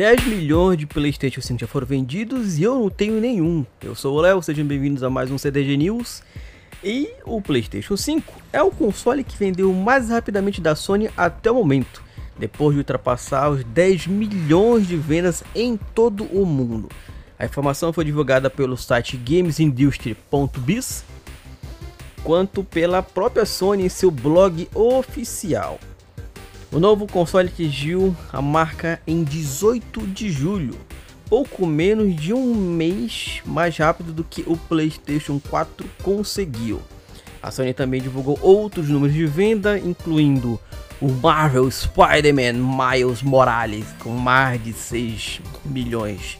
10 milhões de Playstation 5 já foram vendidos e eu não tenho nenhum. Eu sou o Léo, sejam bem-vindos a mais um CDG News. E o Playstation 5 é o console que vendeu mais rapidamente da Sony até o momento, depois de ultrapassar os 10 milhões de vendas em todo o mundo. A informação foi divulgada pelo site gamesindustry.biz, quanto pela própria Sony em seu blog oficial. O novo console atingiu a marca em 18 de julho, pouco menos de um mês mais rápido do que o PlayStation 4 conseguiu. A Sony também divulgou outros números de venda, incluindo o Marvel Spider-Man Miles Morales, com mais de 6 milhões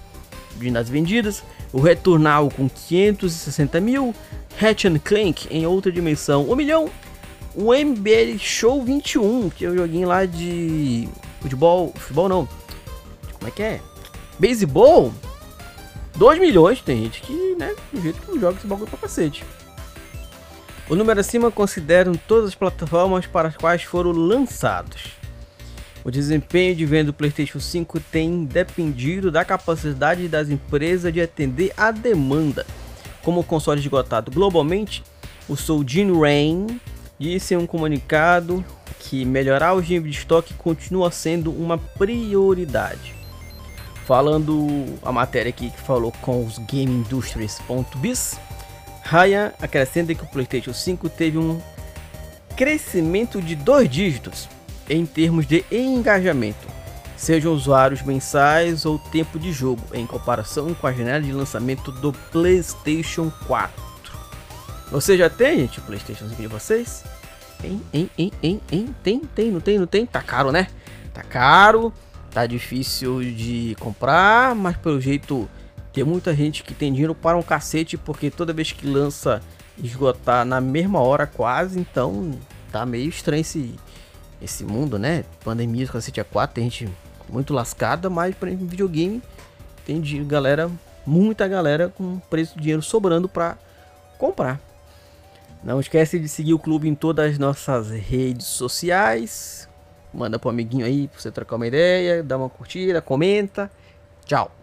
de unidades vendidas, o Returnal com 560 mil, Ratchet Clank em outra dimensão 1 milhão o MBL Show 21, que é um joguinho lá de futebol, futebol não, como é que é? Baseball, 2 milhões, tem gente que, né, do jeito que joga esse bagulho pra cacete. O número acima consideram todas as plataformas para as quais foram lançados. O desempenho de venda do PlayStation 5 tem dependido da capacidade das empresas de atender a demanda. Como o console esgotado globalmente, o Soldin Rain disse em um comunicado que melhorar o nível de estoque continua sendo uma prioridade. Falando a matéria aqui que falou com os GameIndustries.biz, Ryan acrescenta que o PlayStation 5 teve um crescimento de dois dígitos em termos de engajamento, sejam usuários mensais ou tempo de jogo, em comparação com a janela de lançamento do PlayStation 4. Você já tem, gente, o PlayStation 5 de vocês? Hein, hein, hein, hein, hein? Tem, tem, não tem, não tem? Tá caro, né? Tá caro, tá difícil de comprar, mas pelo jeito tem muita gente que tem dinheiro para um cacete, porque toda vez que lança esgotar na mesma hora quase, então tá meio estranho esse, esse mundo, né? Pandemia, cacete a 4, tem gente muito lascada, mas para videogame tem galera, muita galera com preço de dinheiro sobrando para comprar. Não esquece de seguir o clube em todas as nossas redes sociais. Manda pro amiguinho aí pra você trocar uma ideia, dá uma curtida, comenta. Tchau.